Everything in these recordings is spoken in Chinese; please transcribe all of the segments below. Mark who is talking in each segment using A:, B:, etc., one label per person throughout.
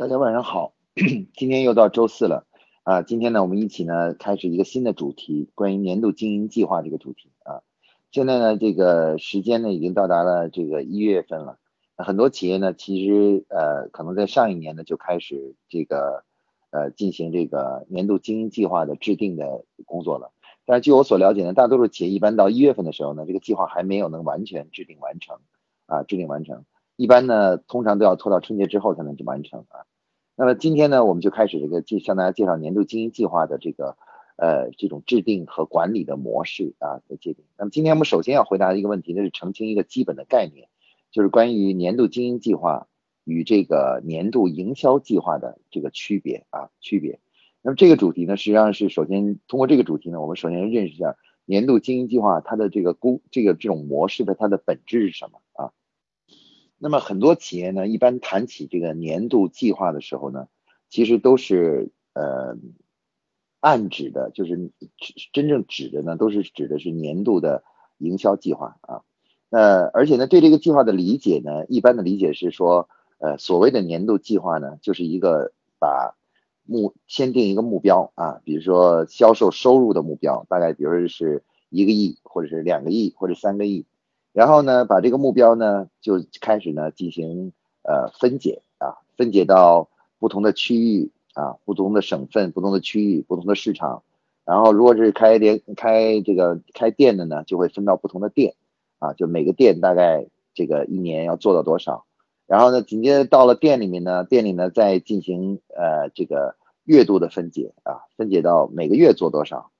A: 大家晚上好，今天又到周四了啊！今天呢，我们一起呢开始一个新的主题，关于年度经营计划这个主题啊。现在呢，这个时间呢已经到达了这个一月份了，很多企业呢其实呃可能在上一年呢就开始这个呃进行这个年度经营计划的制定的工作了。但是据我所了解呢，大多数企业一般到一月份的时候呢，这个计划还没有能完全制定完成啊，制定完成。一般呢，通常都要拖到春节之后才能去完成啊。那么今天呢，我们就开始这个介向大家介绍年度经营计划的这个呃这种制定和管理的模式啊的界定。那么今天我们首先要回答的一个问题，那是澄清一个基本的概念，就是关于年度经营计划与这个年度营销计划的这个区别啊区别。那么这个主题呢，实际上是首先通过这个主题呢，我们首先认识一下年度经营计划它的这个工这个这种模式的它的本质是什么啊？那么很多企业呢，一般谈起这个年度计划的时候呢，其实都是呃暗指的，就是真正指的呢，都是指的是年度的营销计划啊。那而且呢，对这个计划的理解呢，一般的理解是说，呃，所谓的年度计划呢，就是一个把目先定一个目标啊，比如说销售收入的目标，大概比如说是一个亿，或者是两个亿，或者三个亿。然后呢，把这个目标呢，就开始呢进行呃分解啊，分解到不同的区域啊，不同的省份、不同的区域、不同的市场。然后如果是开店开这个开店的呢，就会分到不同的店啊，就每个店大概这个一年要做到多少。然后呢，紧接着到了店里面呢，店里呢再进行呃这个月度的分解啊，分解到每个月做多少。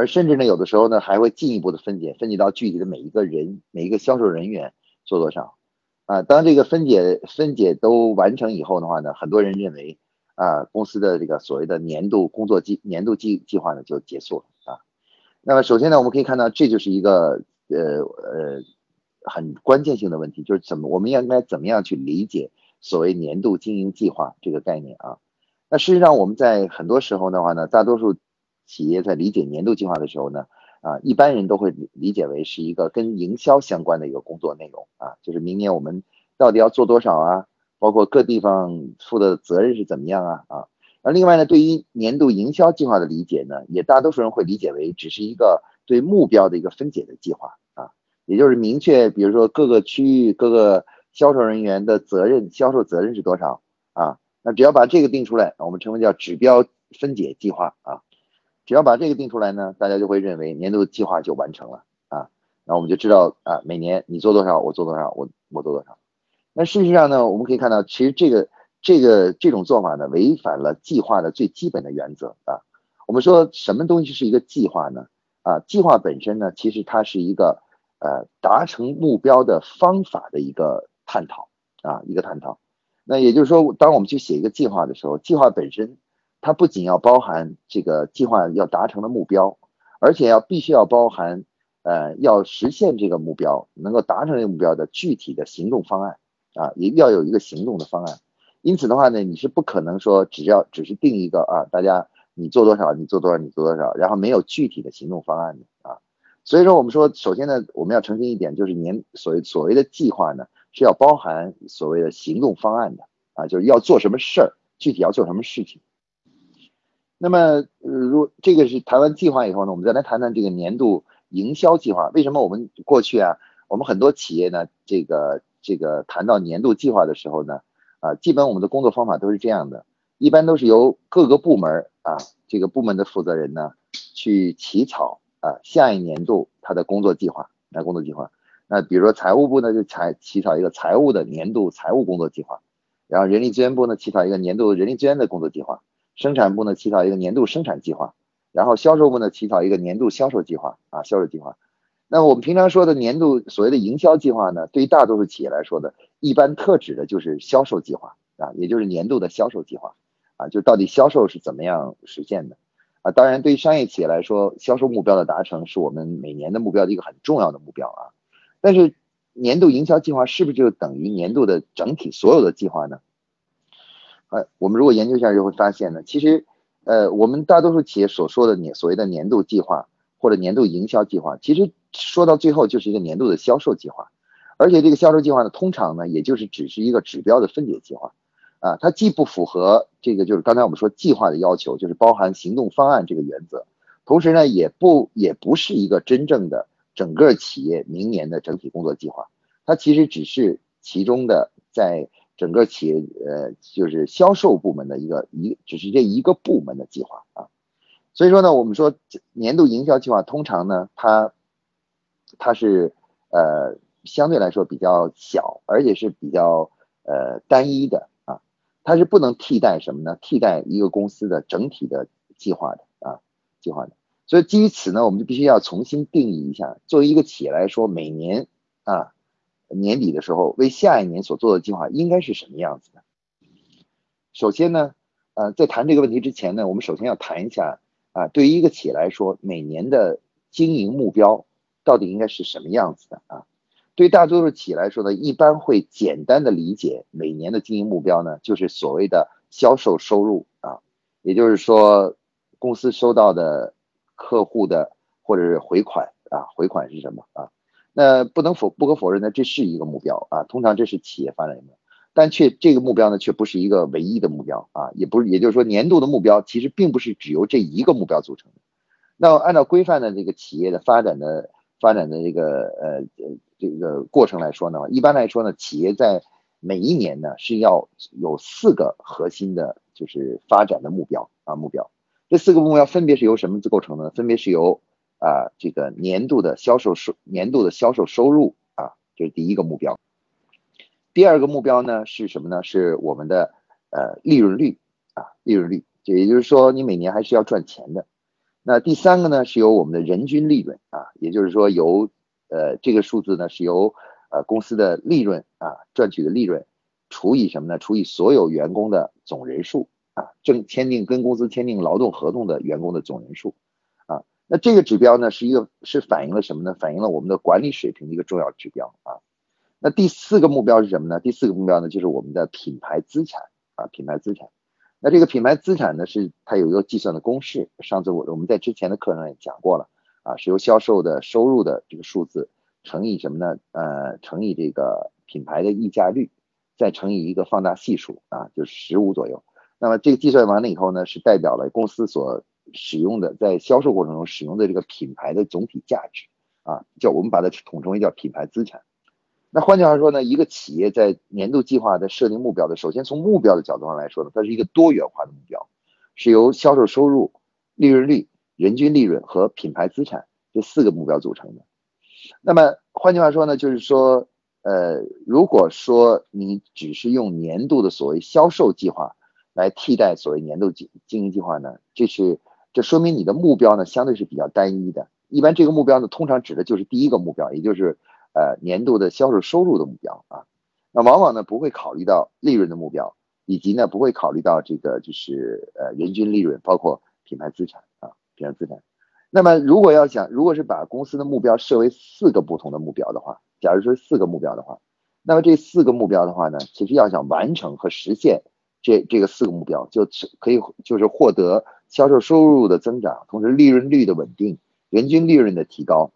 A: 而甚至呢，有的时候呢，还会进一步的分解，分解到具体的每一个人、每一个销售人员做多少啊。当这个分解分解都完成以后的话呢，很多人认为啊，公司的这个所谓的年度工作计年度计计划呢就结束了啊。那么首先呢，我们可以看到，这就是一个呃呃很关键性的问题，就是怎么我们应该怎么样去理解所谓年度经营计划这个概念啊？那事实上，我们在很多时候的话呢，大多数。企业在理解年度计划的时候呢，啊，一般人都会理解为是一个跟营销相关的一个工作内容啊，就是明年我们到底要做多少啊，包括各地方负的责任是怎么样啊啊。那另外呢，对于年度营销计划的理解呢，也大多数人会理解为只是一个对目标的一个分解的计划啊，也就是明确，比如说各个区域各个销售人员的责任，销售责任是多少啊？那只要把这个定出来，我们称为叫指标分解计划啊。只要把这个定出来呢，大家就会认为年度计划就完成了啊，那我们就知道啊，每年你做多少，我做多少，我我做多少。那事实上呢，我们可以看到，其实这个这个这种做法呢，违反了计划的最基本的原则啊。我们说什么东西是一个计划呢？啊，计划本身呢，其实它是一个呃达成目标的方法的一个探讨啊，一个探讨。那也就是说，当我们去写一个计划的时候，计划本身。它不仅要包含这个计划要达成的目标，而且要必须要包含，呃，要实现这个目标，能够达成这个目标的具体的行动方案啊，也要有一个行动的方案。因此的话呢，你是不可能说只要只是定一个啊，大家你做多少，你做多少，你做多少，然后没有具体的行动方案的啊。所以说，我们说，首先呢，我们要澄清一点，就是年所谓所谓的计划呢，是要包含所谓的行动方案的啊，就是要做什么事儿，具体要做什么事情。那么，如这个是谈完计划以后呢，我们再来谈谈这个年度营销计划。为什么我们过去啊，我们很多企业呢，这个这个谈到年度计划的时候呢，啊，基本我们的工作方法都是这样的，一般都是由各个部门啊，这个部门的负责人呢，去起草啊，下一年度他的工作计划，那工作计划。那比如说财务部呢，就采起草一个财务的年度财务工作计划，然后人力资源部呢，起草一个年度人力资源的工作计划。生产部呢起草一个年度生产计划，然后销售部呢起草一个年度销售计划啊销售计划。那我们平常说的年度所谓的营销计划呢，对于大多数企业来说的，一般特指的就是销售计划啊，也就是年度的销售计划啊，就到底销售是怎么样实现的啊。当然，对于商业企业来说，销售目标的达成是我们每年的目标的一个很重要的目标啊。但是，年度营销计划是不是就等于年度的整体所有的计划呢？呃，我们如果研究一下就会发现呢，其实，呃，我们大多数企业所说的年所谓的年度计划或者年度营销计划，其实说到最后就是一个年度的销售计划，而且这个销售计划呢，通常呢，也就是只是一个指标的分解计划，啊，它既不符合这个就是刚才我们说计划的要求，就是包含行动方案这个原则，同时呢，也不也不是一个真正的整个企业明年的整体工作计划，它其实只是其中的在整个企业呃就是销售部门的一个一只是这一个部门的计划啊，所以说呢，我们说年度营销计划通常呢，它它是呃相对来说比较小，而且是比较呃单一的啊。它是不能替代什么呢？替代一个公司的整体的计划的啊，计划的。所以基于此呢，我们就必须要重新定义一下，作为一个企业来说，每年啊年底的时候为下一年所做的计划应该是什么样子的？首先呢，呃，在谈这个问题之前呢，我们首先要谈一下啊，对于一个企业来说，每年的经营目标到底应该是什么样子的啊？对大多数企业来说呢，一般会简单的理解每年的经营目标呢，就是所谓的销售收入啊，也就是说公司收到的客户的或者是回款啊，回款是什么啊？那不能否不可否认呢，这是一个目标啊，通常这是企业发展的，但却这个目标呢，却不是一个唯一的目标啊，也不是，也就是说年度的目标其实并不是只由这一个目标组成的。那按照规范的这个企业的发展的发展的这个呃。这个过程来说呢，一般来说呢，企业在每一年呢是要有四个核心的，就是发展的目标啊目标。这四个目标分别是由什么构成呢？分别是由啊这个年度的销售收年度的销售收入啊，这是第一个目标。第二个目标呢是什么呢？是我们的呃利润率啊利润率，就也就是说你每年还是要赚钱的。那第三个呢是由我们的人均利润啊，也就是说由呃，这个数字呢是由呃公司的利润啊赚取的利润除以什么呢？除以所有员工的总人数啊，正签订跟公司签订劳动合同的员工的总人数。那这个指标呢是一个是反映了什么呢？反映了我们的管理水平的一个重要指标啊。那第四个目标是什么呢？第四个目标呢就是我们的品牌资产啊，品牌资产。那这个品牌资产呢是它有一个计算的公式，上次我我们在之前的课上也讲过了。啊，是由销售的收入的这个数字乘以什么呢？呃，乘以这个品牌的溢价率，再乘以一个放大系数啊，就是十五左右。那么这个计算完了以后呢，是代表了公司所使用的在销售过程中使用的这个品牌的总体价值啊，叫我们把它统称为叫品牌资产。那换句话说呢，一个企业在年度计划的设定目标的，首先从目标的角度上来说呢，它是一个多元化的目标，是由销售收入、利润率。人均利润和品牌资产这四个目标组成的。那么换句话说呢，就是说，呃，如果说你只是用年度的所谓销售计划来替代所谓年度经经营计划呢，这是这说明你的目标呢相对是比较单一的。一般这个目标呢，通常指的就是第一个目标，也就是呃年度的销售收入的目标啊。那往往呢不会考虑到利润的目标，以及呢不会考虑到这个就是呃人均利润，包括品牌资产啊。品牌资产，那么如果要想，如果是把公司的目标设为四个不同的目标的话，假如说四个目标的话，那么这四个目标的话呢，其实要想完成和实现这这个四个目标，就是可以就是获得销售收入的增长，同时利润率的稳定，人均利润的提高。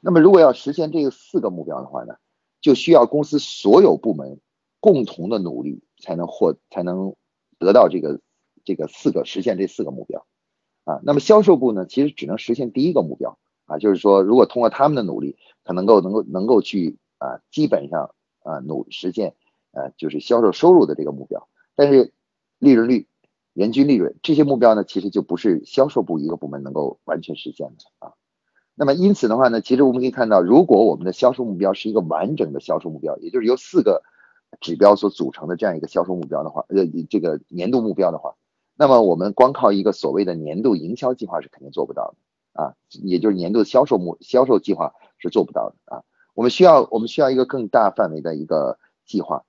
A: 那么如果要实现这四个目标的话呢，就需要公司所有部门共同的努力才能获才能得到这个这个四个实现这四个目标。啊，那么销售部呢，其实只能实现第一个目标啊，就是说，如果通过他们的努力，他能够能够能够去啊，基本上啊努实现呃，就是销售收入的这个目标。但是利润率、人均利润这些目标呢，其实就不是销售部一个部门能够完全实现的啊。那么因此的话呢，其实我们可以看到，如果我们的销售目标是一个完整的销售目标，也就是由四个指标所组成的这样一个销售目标的话，呃，这个年度目标的话。那么我们光靠一个所谓的年度营销计划是肯定做不到的啊，也就是年度销售目销售计划是做不到的啊。我们需要我们需要一个更大范围的一个计划。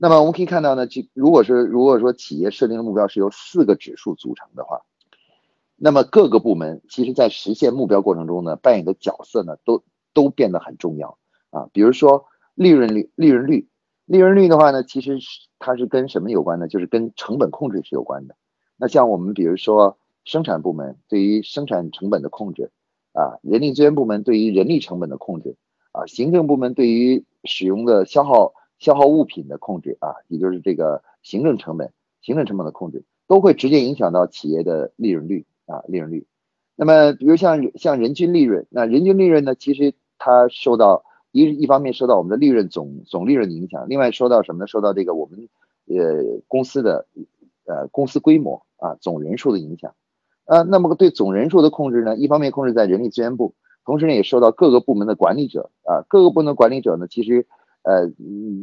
A: 那么我们可以看到呢，就如果是如果说企业设定的目标是由四个指数组成的话，那么各个部门其实在实现目标过程中呢，扮演的角色呢都都变得很重要啊。比如说利润率，利润率。利润率的话呢，其实是它是跟什么有关呢？就是跟成本控制是有关的。那像我们比如说生产部门对于生产成本的控制啊，人力资源部门对于人力成本的控制啊，行政部门对于使用的消耗消耗物品的控制啊，也就是这个行政成本、行政成本的控制，都会直接影响到企业的利润率啊，利润率。那么，比如像像人均利润，那人均利润呢，其实它受到一一方面受到我们的利润总总利润的影响，另外受到什么呢？受到这个我们呃公司的呃公司规模啊总人数的影响。呃，那么对总人数的控制呢，一方面控制在人力资源部，同时呢也受到各个部门的管理者啊，各个部门的管理者呢，其实。呃，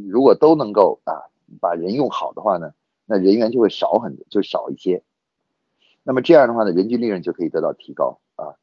A: 如果都能够啊把人用好的话呢，那人员就会少很就少一些。那么这样的话呢，人均利润就可以得到提高啊。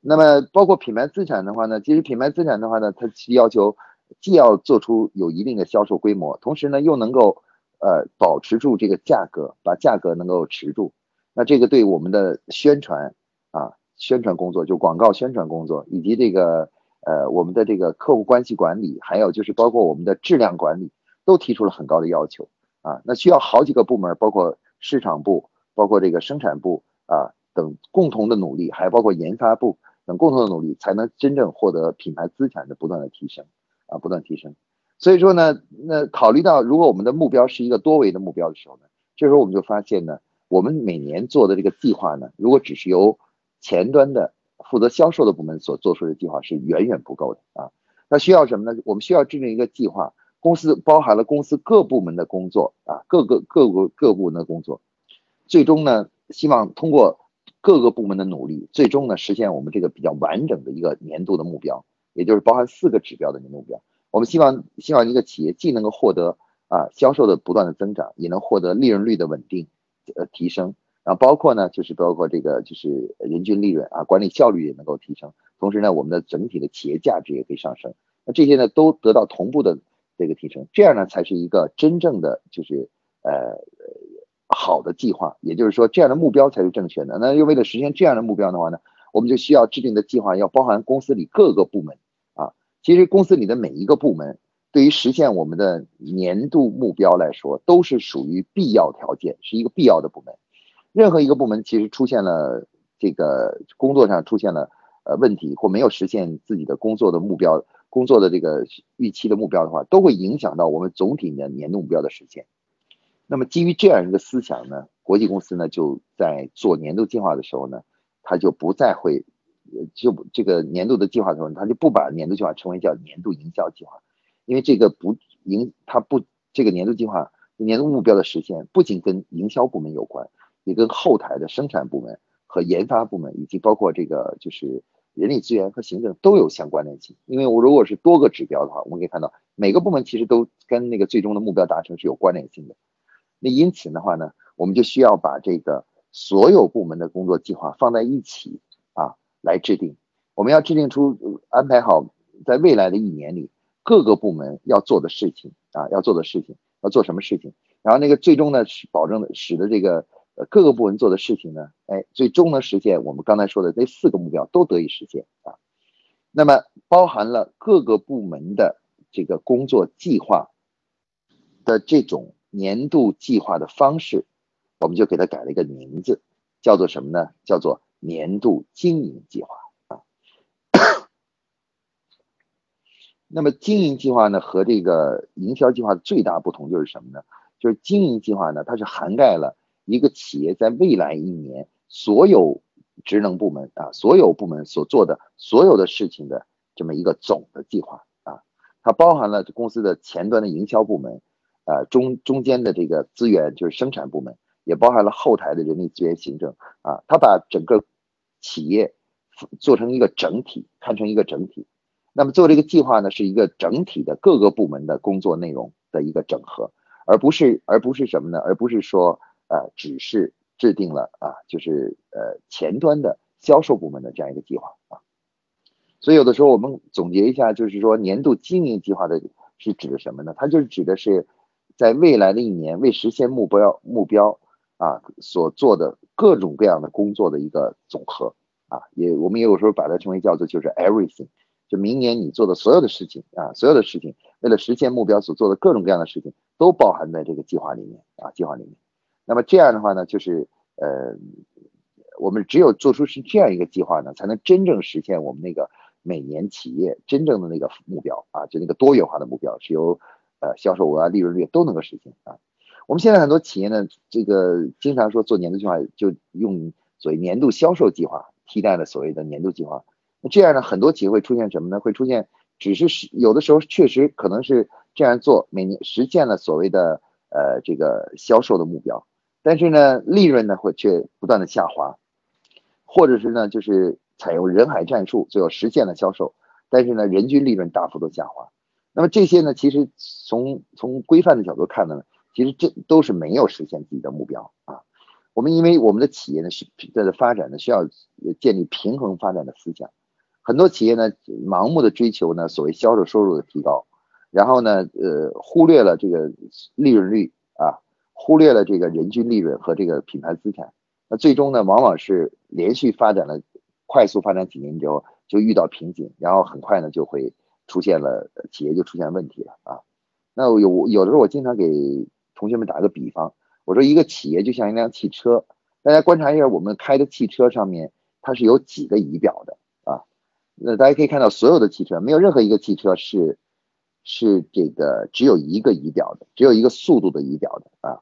A: 那么包括品牌资产的话呢，其实品牌资产的话呢，它其要求既要做出有一定的销售规模，同时呢又能够呃保持住这个价格，把价格能够持住。那这个对我们的宣传啊宣传工作，就广告宣传工作以及这个。呃，我们的这个客户关系管理，还有就是包括我们的质量管理，都提出了很高的要求啊。那需要好几个部门，包括市场部、包括这个生产部啊等共同的努力，还包括研发部等共同的努力，才能真正获得品牌资产的不断的提升啊，不断提升。所以说呢，那考虑到如果我们的目标是一个多维的目标的时候呢，这时候我们就发现呢，我们每年做的这个计划呢，如果只是由前端的负责销售的部门所做出的计划是远远不够的啊，那需要什么呢？我们需要制定一个计划，公司包含了公司各部门的工作啊，各个各个各部门的工作，最终呢，希望通过各个部门的努力，最终呢实现我们这个比较完整的一个年度的目标，也就是包含四个指标的年度目标。我们希望希望一个企业既能够获得啊销售的不断的增长，也能获得利润率的稳定呃提升。然后包括呢，就是包括这个就是人均利润啊，管理效率也能够提升，同时呢，我们的整体的企业价值也可以上升。那这些呢都得到同步的这个提升，这样呢才是一个真正的就是呃好的计划。也就是说，这样的目标才是正确的。那又为了实现这样的目标的话呢，我们就需要制定的计划要包含公司里各个部门啊。其实公司里的每一个部门对于实现我们的年度目标来说，都是属于必要条件，是一个必要的部门。任何一个部门其实出现了这个工作上出现了呃问题或没有实现自己的工作的目标、工作的这个预期的目标的话，都会影响到我们总体的年度目标的实现。那么基于这样一个思想呢，国际公司呢就在做年度计划的时候呢，他就不再会就这个年度的计划的时候，他就不把年度计划称为叫年度营销计划，因为这个不营它不这个年度计划年度目标的实现不仅跟营销部门有关。也跟后台的生产部门和研发部门，以及包括这个就是人力资源和行政都有相关联性。因为我如果是多个指标的话，我们可以看到每个部门其实都跟那个最终的目标达成是有关联性的。那因此的话呢，我们就需要把这个所有部门的工作计划放在一起啊来制定。我们要制定出安排好在未来的一年里各个部门要做的事情啊，要做的事情要做什么事情，然后那个最终呢是保证使得这个。各个部门做的事情呢，哎，最终能实现我们刚才说的这四个目标都得以实现啊。那么包含了各个部门的这个工作计划的这种年度计划的方式，我们就给它改了一个名字，叫做什么呢？叫做年度经营计划啊。那么经营计划呢和这个营销计划最大不同就是什么呢？就是经营计划呢，它是涵盖了。一个企业在未来一年所有职能部门啊，所有部门所做的所有的事情的这么一个总的计划啊，它包含了公司的前端的营销部门，呃中中间的这个资源就是生产部门，也包含了后台的人力资源行政啊，它把整个企业做成一个整体，看成一个整体。那么做这个计划呢，是一个整体的各个部门的工作内容的一个整合，而不是而不是什么呢？而不是说。呃，只是制定了啊，就是呃前端的销售部门的这样一个计划啊，所以有的时候我们总结一下，就是说年度经营计划的是指的什么呢？它就是指的是在未来的一年为实现目标目标啊所做的各种各样的工作的一个总和啊，也我们也有时候把它称为叫做就是 everything，就明年你做的所有的事情啊，所有的事情为了实现目标所做的各种各样的事情都包含在这个计划里面啊，计划里面。那么这样的话呢，就是呃，我们只有做出是这样一个计划呢，才能真正实现我们那个每年企业真正的那个目标啊，就那个多元化的目标，是由呃销售额啊、利润率都能够实现啊。我们现在很多企业呢，这个经常说做年度计划，就用所谓年度销售计划替代了所谓的年度计划。那这样呢，很多企业会出现什么呢？会出现只是有的时候确实可能是这样做，每年实现了所谓的呃这个销售的目标，但是呢，利润呢会却不断的下滑，或者是呢就是采用人海战术，最后实现了销售，但是呢人均利润大幅度下滑。那么这些呢，其实从从规范的角度看呢。其实这都是没有实现自己的目标啊。我们因为我们的企业呢是在的发展呢需要建立平衡发展的思想，很多企业呢盲目的追求呢所谓销售收入的提高，然后呢呃忽略了这个利润率，忽略了这个人均利润和这个品牌资产，那最终呢往往是连续发展了快速发展几年之后就遇到瓶颈，然后很快呢就会出现了企业就出现问题了啊。那有有的时候我经常给同学们打个比方，我说一个企业就像一辆汽车，大家观察一下我们开的汽车上面它是有几个仪表的啊？那大家可以看到所有的汽车没有任何一个汽车是是这个只有一个仪表的，只有一个速度的仪表的啊。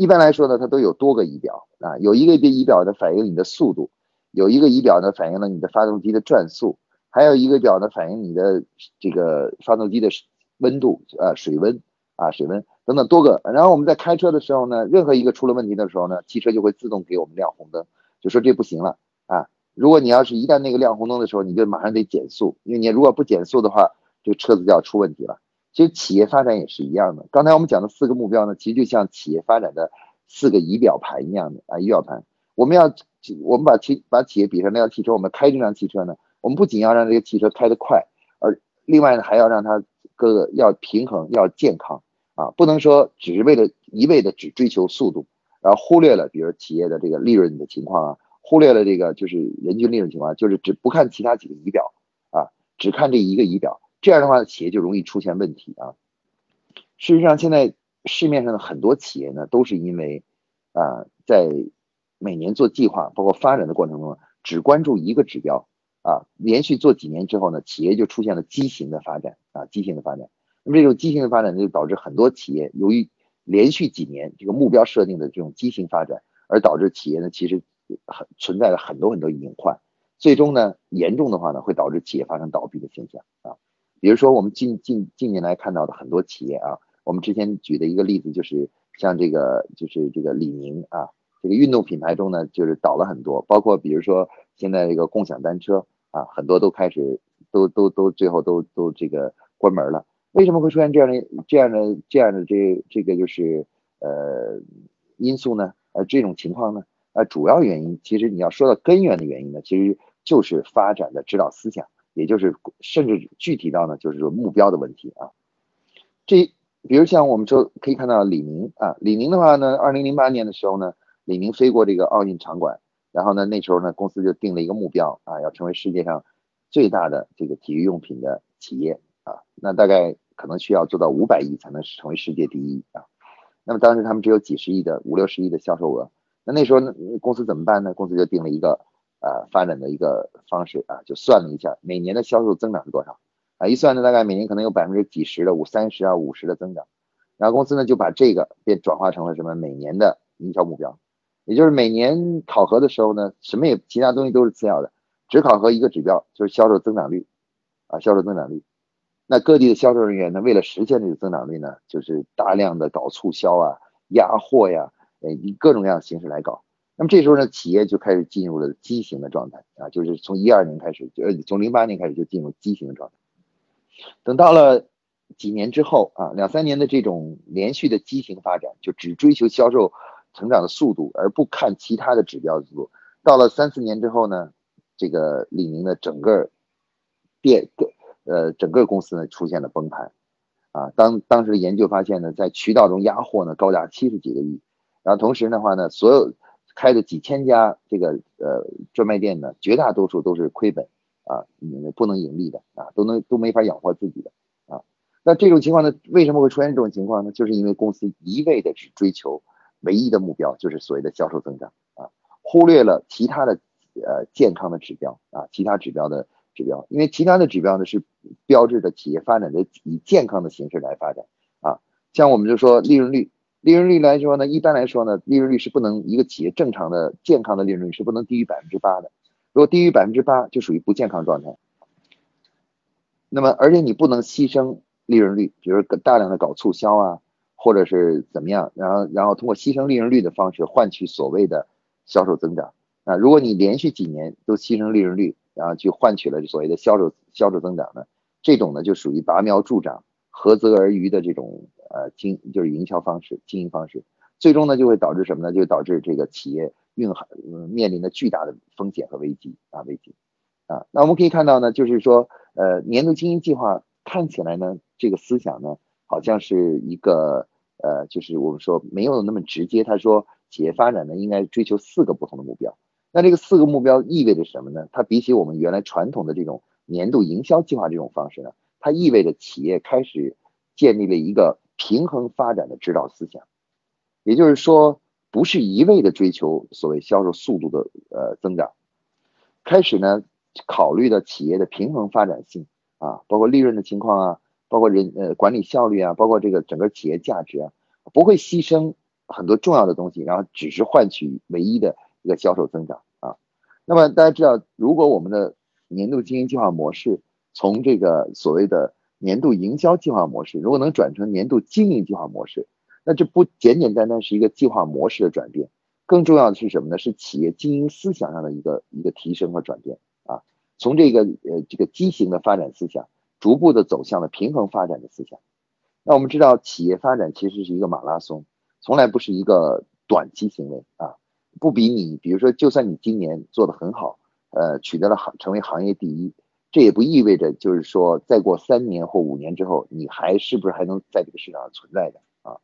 A: 一般来说呢，它都有多个仪表啊，有一个仪表呢反映你的速度，有一个仪表呢反映了你的发动机的转速，还有一个表呢反映你的这个发动机的温度啊水温啊水温。等等多个，然后我们在开车的时候呢，任何一个出了问题的时候呢，汽车就会自动给我们亮红灯，就说这不行了啊。如果你要是一旦那个亮红灯的时候，你就马上得减速，因为你如果不减速的话，这车子就要出问题了。其实企业发展也是一样的，刚才我们讲的四个目标呢，其实就像企业发展的四个仪表盘一样的啊，仪表盘。我们要我们把企把企业比成那辆汽车，我们开这辆汽车呢，我们不仅要让这个汽车开得快，而另外呢还要让它各个要平衡，要健康。啊，不能说只是为了一味的只追求速度，然后忽略了比如企业的这个利润的情况啊，忽略了这个就是人均利润情况，就是只不看其他几个仪表啊，只看这一个仪表，这样的话企业就容易出现问题啊。事实上，现在市面上的很多企业呢，都是因为啊，在每年做计划包括发展的过程中，只关注一个指标啊，连续做几年之后呢，企业就出现了畸形的发展啊，畸形的发展。那么这种畸形的发展呢就导致很多企业由于连续几年这个目标设定的这种畸形发展，而导致企业呢其实很存在了很多很多隐患，最终呢严重的话呢会导致企业发生倒闭的现象啊。比如说我们近近近年来看到的很多企业啊，我们之前举的一个例子就是像这个就是这个李宁啊，这个运动品牌中呢就是倒了很多，包括比如说现在这个共享单车啊，很多都开始都都都最后都都这个关门了。为什么会出现这样的、这样的、这样的这这个就是呃因素呢？呃，这种情况呢？呃，主要原因其实你要说到根源的原因呢，其实就是发展的指导思想，也就是甚至具体到呢，就是说目标的问题啊。这比如像我们说可以看到李宁啊，李宁的话呢，二零零八年的时候呢，李宁飞过这个奥运场馆，然后呢，那时候呢，公司就定了一个目标啊，要成为世界上最大的这个体育用品的企业。啊，那大概可能需要做到五百亿才能成为世界第一啊。那么当时他们只有几十亿的五六十亿的销售额，那那时候呢公司怎么办呢？公司就定了一个呃发展的一个方式啊，就算了一下每年的销售增长是多少啊，一算呢大概每年可能有百分之几十的五三十啊五十的增长，然后公司呢就把这个变转化成了什么每年的营销目标，也就是每年考核的时候呢，什么也其他东西都是次要的，只考核一个指标，就是销售增长率啊，销售增长率。那各地的销售人员呢，为了实现这个增长率呢，就是大量的搞促销啊、压货呀，呃，以各种各样的形式来搞。那么这时候呢，企业就开始进入了畸形的状态啊，就是从一二年开始，呃，从零八年开始就进入畸形的状态。等到了几年之后啊，两三年的这种连续的畸形发展，就只追求销售成长的速度，而不看其他的指标的速度。到了三四年之后呢，这个李宁的整个变。呃，整个公司呢出现了崩盘，啊，当当时的研究发现呢，在渠道中压货呢高达七十几个亿，然后同时的话呢，所有开的几千家这个呃专卖店呢，绝大多数都是亏本啊，不能盈利的啊，都能都没法养活自己的啊。那这种情况呢，为什么会出现这种情况呢？就是因为公司一味的只追求唯一的目标，就是所谓的销售增长啊，忽略了其他的呃健康的指标啊，其他指标的。指标，因为其他的指标呢是标志着企业发展的以健康的形式来发展啊。像我们就说利润率，利润率来说呢，一般来说呢，利润率是不能一个企业正常的健康的利润率是不能低于百分之八的，如果低于百分之八就属于不健康状态。那么而且你不能牺牲利润率，比如大量的搞促销啊，或者是怎么样，然后然后通过牺牲利润率的方式换取所谓的销售增长啊。如果你连续几年都牺牲利润率，然后去换取了所谓的销售销售增长呢，这种呢就属于拔苗助长、合则而渔的这种呃经就是营销方式、经营方式，最终呢就会导致什么呢？就导致这个企业蕴含面临的巨大的风险和危机啊危机啊。那我们可以看到呢，就是说呃年度经营计划看起来呢，这个思想呢好像是一个呃就是我们说没有那么直接，他说企业发展呢应该追求四个不同的目标。那这个四个目标意味着什么呢？它比起我们原来传统的这种年度营销计划这种方式呢，它意味着企业开始建立了一个平衡发展的指导思想，也就是说，不是一味的追求所谓销售速度的呃增长，开始呢考虑的企业的平衡发展性啊，包括利润的情况啊，包括人呃管理效率啊，包括这个整个企业价值啊，不会牺牲很多重要的东西，然后只是换取唯一的。一个销售增长啊，那么大家知道，如果我们的年度经营计划模式从这个所谓的年度营销计划模式，如果能转成年度经营计划模式，那这不简简单单是一个计划模式的转变，更重要的是什么呢？是企业经营思想上的一个一个提升和转变啊，从这个呃这个畸形的发展思想，逐步的走向了平衡发展的思想。那我们知道，企业发展其实是一个马拉松，从来不是一个短期行为啊。不比你，比如说，就算你今年做的很好，呃，取得了行成为行业第一，这也不意味着就是说，再过三年或五年之后，你还是不是还能在这个市场上存在的啊？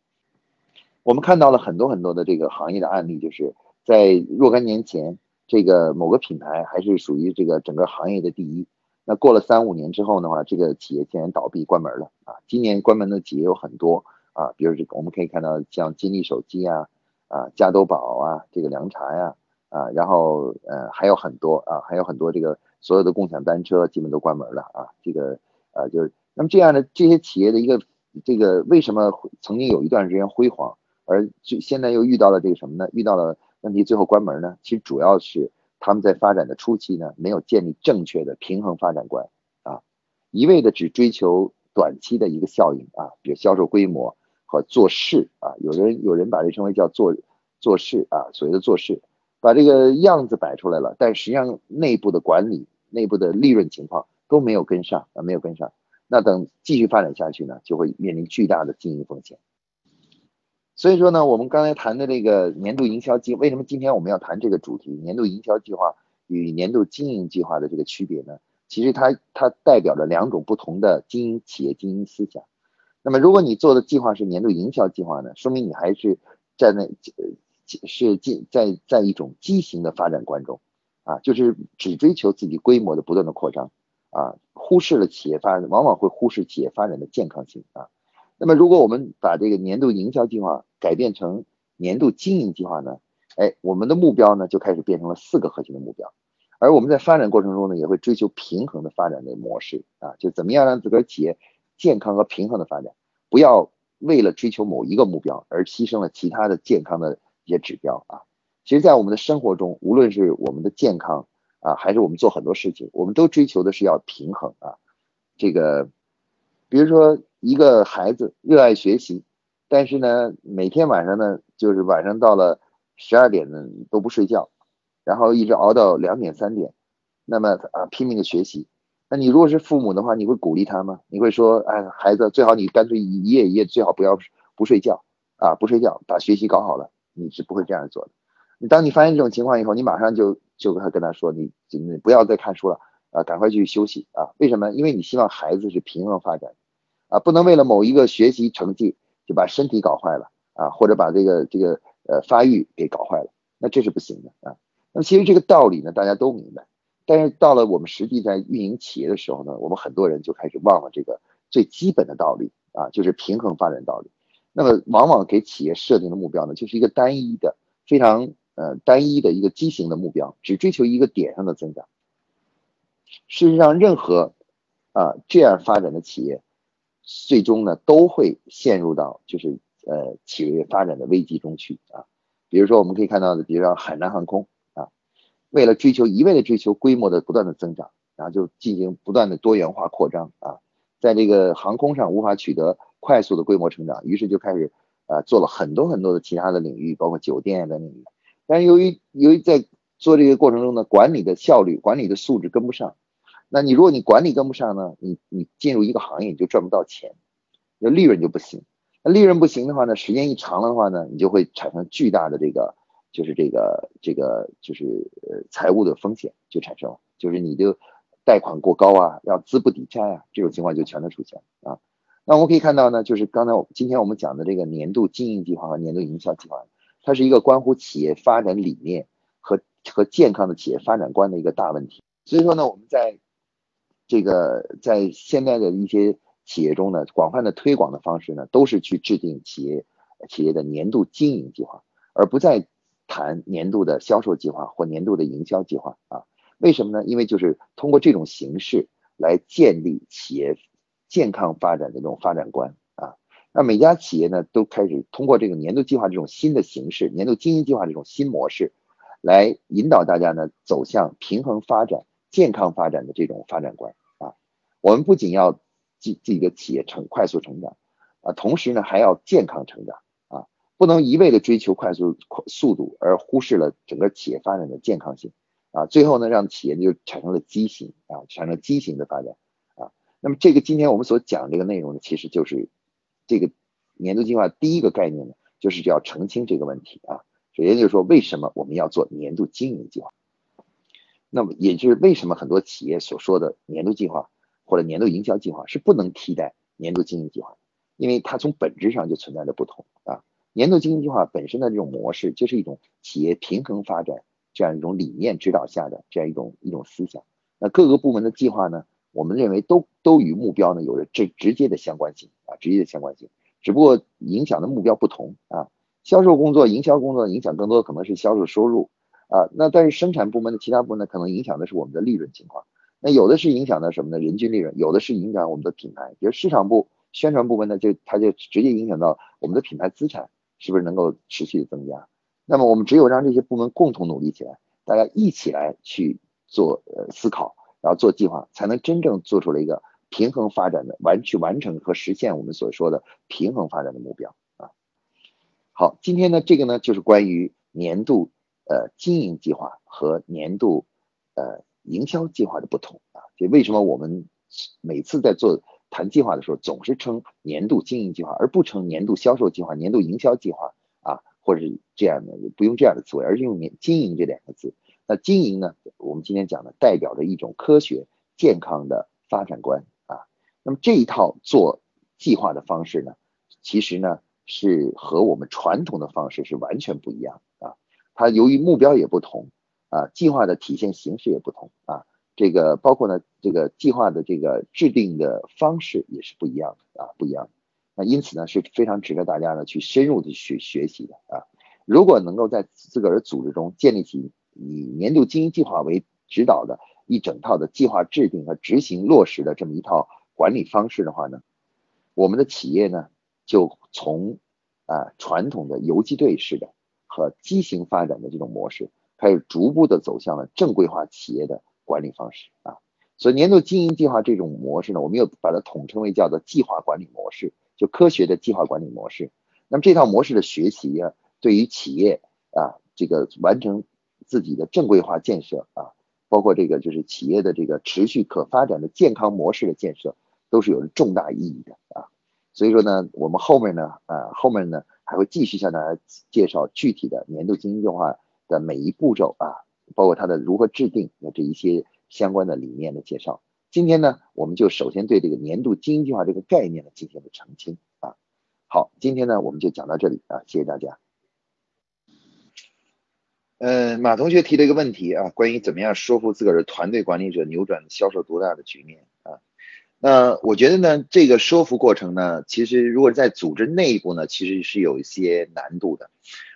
A: 我们看到了很多很多的这个行业的案例，就是在若干年前，这个某个品牌还是属于这个整个行业的第一，那过了三五年之后的话，这个企业竟然倒闭关门了啊！今年关门的企业有很多啊，比如这个我们可以看到像金立手机啊。啊，加多宝啊，这个凉茶呀，啊，然后呃还有很多啊，还有很多这个所有的共享单车基本都关门了啊，这个啊就是那么这样的这些企业的一个这个为什么曾经有一段时间辉煌，而就现在又遇到了这个什么呢？遇到了问题最后关门呢？其实主要是他们在发展的初期呢没有建立正确的平衡发展观啊，一味的只追求短期的一个效应啊，比如销售规模。和做事啊，有人有人把这称为叫做做事啊，所谓的做事，把这个样子摆出来了，但实际上内部的管理、内部的利润情况都没有跟上啊，没有跟上。那等继续发展下去呢，就会面临巨大的经营风险。所以说呢，我们刚才谈的这个年度营销计，为什么今天我们要谈这个主题？年度营销计划与年度经营计划的这个区别呢？其实它它代表着两种不同的经营企业经营思想。那么，如果你做的计划是年度营销计划呢，说明你还是在那是进在在一种畸形的发展观中，啊，就是只追求自己规模的不断的扩张，啊，忽视了企业发展，往往会忽视企业发展的健康性啊。那么，如果我们把这个年度营销计划改变成年度经营计划呢，哎，我们的目标呢就开始变成了四个核心的目标，而我们在发展过程中呢，也会追求平衡的发展的模式啊，就怎么样让自个儿企业。健康和平衡的发展，不要为了追求某一个目标而牺牲了其他的健康的一些指标啊。其实，在我们的生活中，无论是我们的健康啊，还是我们做很多事情，我们都追求的是要平衡啊。这个，比如说一个孩子热爱学习，但是呢，每天晚上呢，就是晚上到了十二点呢都不睡觉，然后一直熬到两点三点，那么啊拼命的学习。那你如果是父母的话，你会鼓励他吗？你会说，哎，孩子，最好你干脆一夜一夜最好不要不睡觉啊，不睡觉，把学习搞好了。你是不会这样做的。当你发现这种情况以后，你马上就就跟他说，你你不要再看书了啊，赶快去休息啊。为什么？因为你希望孩子是平衡发展啊，不能为了某一个学习成绩就把身体搞坏了啊，或者把这个这个呃发育给搞坏了，那这是不行的啊。那么其实这个道理呢，大家都明白。但是到了我们实际在运营企业的时候呢，我们很多人就开始忘了这个最基本的道理啊，就是平衡发展道理。那么往往给企业设定的目标呢，就是一个单一的、非常呃单一的一个畸形的目标，只追求一个点上的增长。事实上，任何啊这样发展的企业，最终呢都会陷入到就是呃企业发展的危机中去啊。比如说我们可以看到的，比如说海南航空啊，为了追求一味的追求规模的不断的增长，然后就进行不断的多元化扩张啊，在这个航空上无法取得快速的规模成长，于是就开始啊做了很多很多的其他的领域，包括酒店等领域。但是由于由于在做这个过程中呢，管理的效率、管理的素质跟不上，那你如果你管理跟不上呢，你你进入一个行业你就赚不到钱，那利润就不行。那利润不行的话呢，时间一长了的话呢，你就会产生巨大的这个就是这个这个就是呃财务的风险就产生了，就是你的贷款过高啊，要资不抵债啊，这种情况就全都出现啊。那我们可以看到呢，就是刚才今天我们讲的这个年度经营计划和年度营销计划，它是一个关乎企业发展理念。和和健康的企业发展观的一个大问题，所以说呢，我们在这个在现在的一些企业中呢，广泛的推广的方式呢，都是去制定企业企业的年度经营计划，而不再谈年度的销售计划或年度的营销计划啊。为什么呢？因为就是通过这种形式来建立企业健康发展的这种发展观啊。那每家企业呢，都开始通过这个年度计划这种新的形式，年度经营计划这种新模式。来引导大家呢走向平衡发展、健康发展的这种发展观啊！我们不仅要自自己的企业成快速成长啊，同时呢还要健康成长啊，不能一味的追求快速快速度而忽视了整个企业发展的健康性啊！最后呢，让企业就产生了畸形啊，产生畸形的发展！那么这个今天我们所讲这个内容呢，其实就是这个年度计划第一个概念呢，就是要澄清这个问题啊。首先就是说，为什么我们要做年度经营计划？那么，也就是为什么很多企业所说的年度计划或者年度营销计划是不能替代年度经营计划？因为它从本质上就存在着不同啊。年度经营计划本身的这种模式，就是一种企业平衡发展这样一种理念指导下的这样一种一种思想。那各个部门的计划呢，我们认为都都与目标呢有着直直接的相关性啊，直接的相关性，只不过影响的目标不同啊。销售工作、营销工作影响更多的可能是销售收入啊，那但是生产部门的其他部门呢，可能影响的是我们的利润情况。那有的是影响的什么呢？人均利润，有的是影响我们的品牌。比如市场部、宣传部门呢，就它就直接影响到我们的品牌资产是不是能够持续的增加。那么我们只有让这些部门共同努力起来，大家一起来去做呃思考，然后做计划，才能真正做出了一个平衡发展的完去完成和实现我们所说的平衡发展的目标啊。好，今天呢，这个呢就是关于年度呃经营计划和年度呃营销计划的不同啊。就为什么我们每次在做谈计划的时候，总是称年度经营计划，而不称年度销售计划、年度营销计划啊，或者是这样的，不用这样的词汇，而是用年经营这两个字。那经营呢，我们今天讲的代表着一种科学健康的发展观啊。那么这一套做计划的方式呢，其实呢。是和我们传统的方式是完全不一样啊！它由于目标也不同啊，计划的体现形式也不同啊，这个包括呢，这个计划的这个制定的方式也是不一样的啊，不一样。那因此呢，是非常值得大家呢去深入的学学习的啊。如果能够在自个儿组织中建立起以年度经营计划为指导的一整套的计划制定和执行落实的这么一套管理方式的话呢，我们的企业呢。就从啊传统的游击队式的和畸形发展的这种模式，开始逐步的走向了正规化企业的管理方式啊。所以年度经营计划这种模式呢，我们又把它统称为叫做计划管理模式，就科学的计划管理模式。那么这套模式的学习啊，对于企业啊这个完成自己的正规化建设啊，包括这个就是企业的这个持续可发展的健康模式的建设，都是有着重大意义的啊。所以说呢，我们后面呢，呃，后面呢还会继续向大家介绍具体的年度经营计划的每一步骤啊，包括它的如何制定的这一些相关的理念的介绍。今天呢，我们就首先对这个年度经营计划这个概念呢进行了澄清啊。好，今天呢我们就讲到这里啊，谢谢大家。呃，马同学提了一个问题啊，关于怎么样说服自个儿的团队管理者扭转销售独大的局面啊。那我觉得呢，这个说服过程呢，其实如果在组织内部呢，其实是有一些难度的，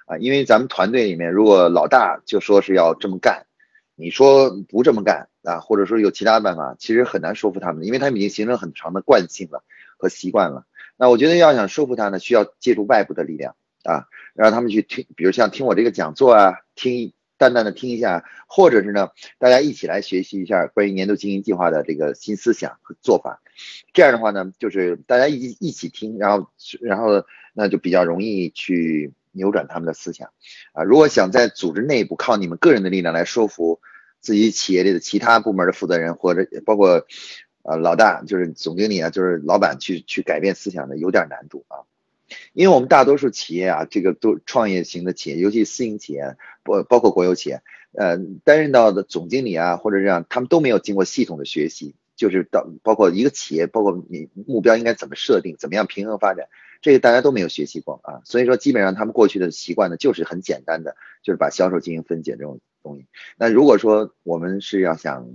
A: 啊，因为咱们团队里面如果老大就说是要这么干，你说不这么干啊，或者说有其他办法，其实很难说服他们，因为他们已经形成很长的惯性了和习惯了。那我觉得要想说服他呢，需要借助外部的力量啊，让他们去听，比如像听我这个讲座啊，听淡淡的听一下，或者是呢，大家一起来学习一下关于年度经营计划的这个新思想和做法。这样的话呢，就是大家一起一起听，然后然后那就比较容易去扭转他们的思想啊。如果想在组织内部靠你们个人的力量来说服自己企业里的其他部门的负责人，或者包括呃老大，就是总经理啊，就是老板去去改变思想的，有点难度啊。因为我们大多数企业啊，这个都创业型的企业，尤其私营企业，包包括国有企业，呃，担任到的总经理啊，或者这样，他们都没有经过系统的学习。就是到包括一个企业，包括你目标应该怎么设定，怎么样平衡发展，这个大家都没有学习过啊。所以说，基本上他们过去的习惯呢，就是很简单的，就是把销售进行分解这种东西。那如果说我们是要想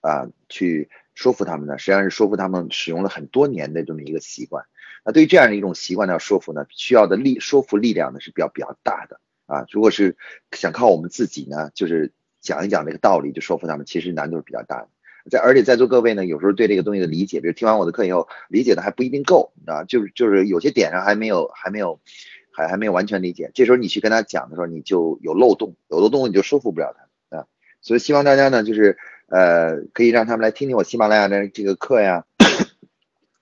A: 啊去说服他们呢，实际上是说服他们使用了很多年的这么一个习惯。那对于这样的一种习惯的说服呢，需要的力说服力量呢是比较比较大的啊。如果是想靠我们自己呢，就是讲一讲这个道理就说服他们，其实难度是比较大的。在而且在座各位呢，有时候对这个东西的理解，比如听完我的课以后，理解的还不一定够啊，就是就是有些点上还没有还没有还还没有完全理解。这时候你去跟他讲的时候，你就有漏洞，有漏洞你就说服不了他啊。所以希望大家呢，就是呃可以让他们来听听我喜马拉雅的这个课呀。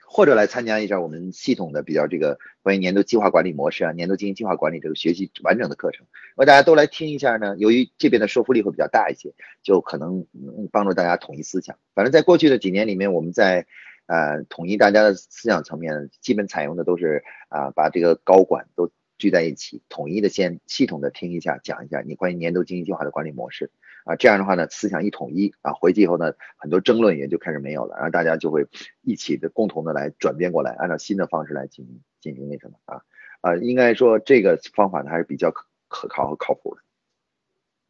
A: 或者来参加一下我们系统的比较这个关于年度计划管理模式啊，年度经营计划管理这个学习完整的课程，如果大家都来听一下呢，由于这边的说服力会比较大一些，就可能帮助大家统一思想。反正在过去的几年里面，我们在呃统一大家的思想层面，基本采用的都是啊把这个高管都聚在一起，统一的先系统的听一下，讲一下你关于年度经营计划的管理模式。啊，这样的话呢，思想一统一啊，回去以后呢，很多争论也就开始没有了，然后大家就会一起的共同的来转变过来，按照新的方式来进行进行那什么啊啊，应该说这个方法呢还是比较可可靠和靠谱的。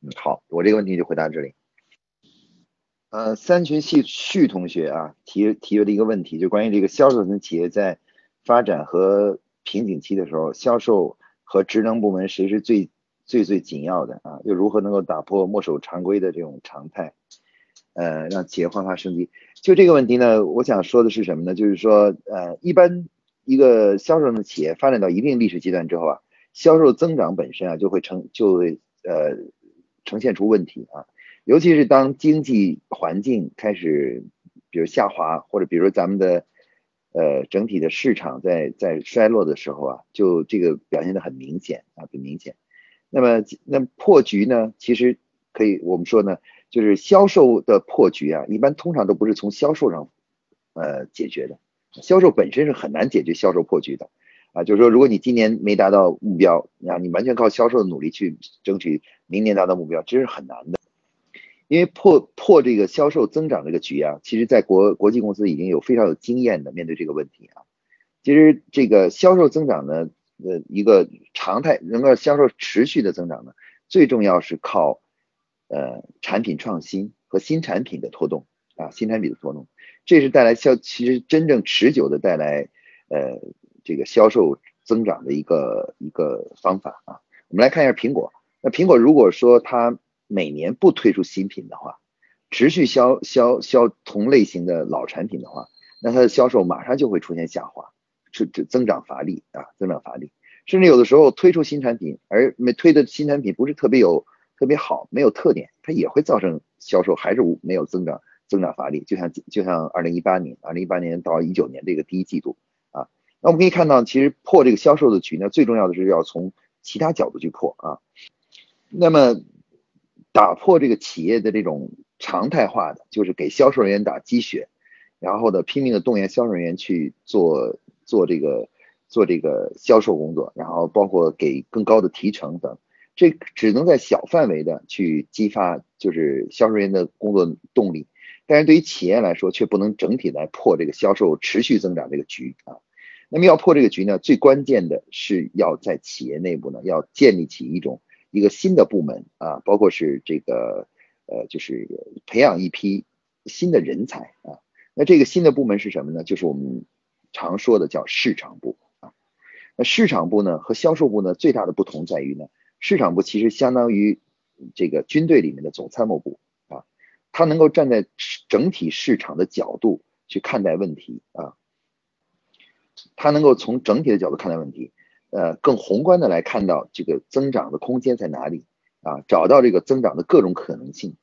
A: 嗯，好，我这个问题就回答这里。呃，三群系旭同学啊提提了一个问题，就关于这个销售型企业在发展和瓶颈期的时候，销售和职能部门谁是最？最最紧要的啊，又如何能够打破墨守常规的这种常态，呃，让企业焕发生机？就这个问题呢，我想说的是什么呢？就是说，呃，一般一个销售的企业发展到一定历史阶段之后啊，销售增长本身啊就会呈就会呃呈现出问题啊，尤其是当经济环境开始比如下滑，或者比如咱们的呃整体的市场在在衰落的时候啊，就这个表现的很明显啊，很明显。那么，那破局呢？其实可以，我们说呢，就是销售的破局啊，一般通常都不是从销售上，呃，解决的。销售本身是很难解决销售破局的，啊，就是说，如果你今年没达到目标，啊，你完全靠销售的努力去争取明年达到目标，这是很难的。因为破破这个销售增长这个局啊，其实在国国际公司已经有非常有经验的面对这个问题啊。其实这个销售增长呢。呃，一个常态能够销售持续的增长呢，最重要是靠呃产品创新和新产品的拖动啊，新产品的拖动，这是带来销其实真正持久的带来呃这个销售增长的一个一个方法啊。我们来看一下苹果，那苹果如果说它每年不推出新品的话，持续销销销同类型的老产品的话，那它的销售马上就会出现下滑。是增增长乏力啊，增长乏力，甚至有的时候推出新产品，而没推的新产品不是特别有特别好，没有特点，它也会造成销售还是没有增长，增长乏力。就像就像二零一八年，二零一八年到一九年这个第一季度啊，那我们可以看到，其实破这个销售的局呢，最重要的是要从其他角度去破啊。那么打破这个企业的这种常态化的，就是给销售人员打鸡血，然后呢拼命的动员销售人员去做。做这个做这个销售工作，然后包括给更高的提成等，这只能在小范围的去激发就是销售人员的工作动力，但是对于企业来说却不能整体来破这个销售持续增长这个局啊。那么要破这个局呢，最关键的是要在企业内部呢要建立起一种一个新的部门啊，包括是这个呃就是培养一批新的人才啊。那这个新的部门是什么呢？就是我们。常说的叫市场部啊，那市场部呢和销售部呢最大的不同在于呢，市场部其实相当于这个军队里面的总参谋部啊，他能够站在整体市场的角度去看待问题啊，他能够从整体的角度看待问题，呃，更宏观的来看到这个增长的空间在哪里啊，找到这个增长的各种可能性。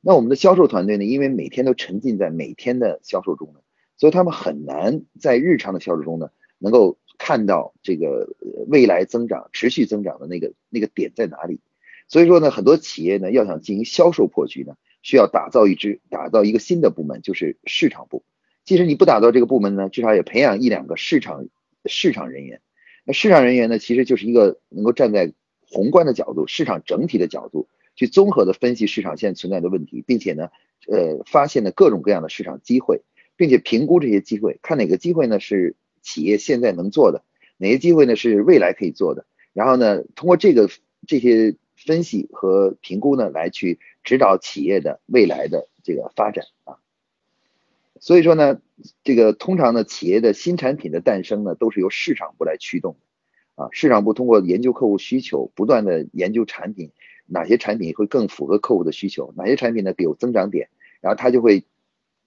A: 那我们的销售团队呢，因为每天都沉浸在每天的销售中呢，所以他们很难在日常的销售中呢，能够看到这个未来增长、持续增长的那个那个点在哪里。所以说呢，很多企业呢要想进行销售破局呢，需要打造一支、打造一个新的部门，就是市场部。即使你不打造这个部门呢，至少也培养一两个市场市场人员。那市场人员呢，其实就是一个能够站在宏观的角度、市场整体的角度。去综合的分析市场现在存在的问题，并且呢，呃，发现的各种各样的市场机会，并且评估这些机会，看哪个机会呢是企业现在能做的，哪些机会呢是未来可以做的，然后呢，通过这个这些分析和评估呢，来去指导企业的未来的这个发展啊。所以说呢，这个通常呢，企业的新产品的诞生呢，都是由市场部来驱动的啊。市场部通过研究客户需求，不断的研究产品。哪些产品会更符合客户的需求？哪些产品呢有增长点？然后他就会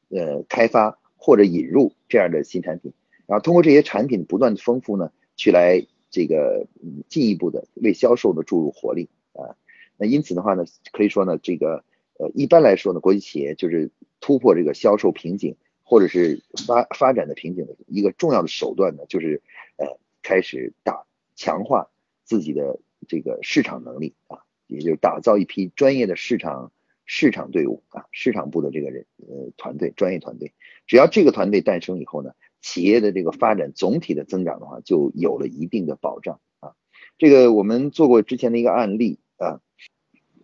A: 呃开发或者引入这样的新产品，然后通过这些产品不断的丰富呢，去来这个进一步的为销售的注入活力啊。那因此的话呢，可以说呢，这个呃一般来说呢，国际企业就是突破这个销售瓶颈或者是发发展的瓶颈的一个重要的手段呢，就是呃开始打强化自己的这个市场能力啊。也就是打造一批专业的市场市场队伍啊，市场部的这个人呃团队专业团队，只要这个团队诞生以后呢，企业的这个发展总体的增长的话，就有了一定的保障啊。这个我们做过之前的一个案例啊，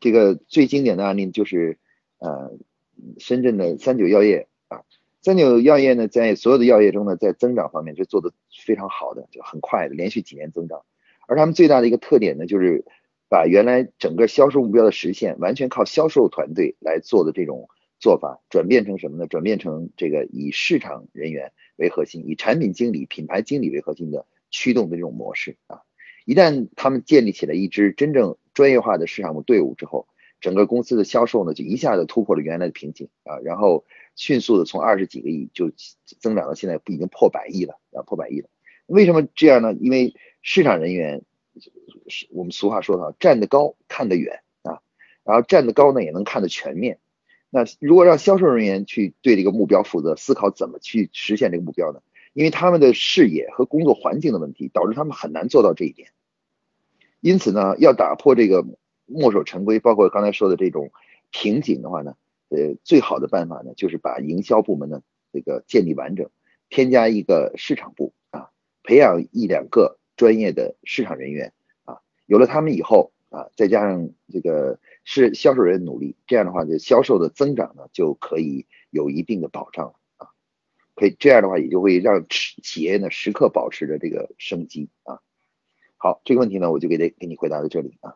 A: 这个最经典的案例就是呃深圳的三九药业啊，三九药业呢在所有的药业中呢，在增长方面是做的非常好的，就很快的连续几年增长，而他们最大的一个特点呢就是。把原来整个销售目标的实现完全靠销售团队来做的这种做法，转变成什么呢？转变成这个以市场人员为核心，以产品经理、品牌经理为核心的驱动的这种模式啊！一旦他们建立起来一支真正专业化的市场部队伍之后，整个公司的销售呢就一下子突破了原来的瓶颈啊，然后迅速的从二十几个亿就增长到现在已经破百亿了啊，破百亿了。为什么这样呢？因为市场人员。我们俗话说的站得高看得远啊，然后站得高呢也能看得全面。那如果让销售人员去对这个目标负责，思考怎么去实现这个目标呢？因为他们的视野和工作环境的问题，导致他们很难做到这一点。因此呢，要打破这个墨守成规，包括刚才说的这种瓶颈的话呢，呃，最好的办法呢，就是把营销部门呢这个建立完整，添加一个市场部啊，培养一两个。专业的市场人员，有了他们以后啊，再加上这个是销售人努力，这样的话，就销售的增长呢就可以有一定的保障啊。可以这样的话，也就会让企企业呢时刻保持着这个生机啊。好，这个问题呢，我就给给给你回答到这里啊。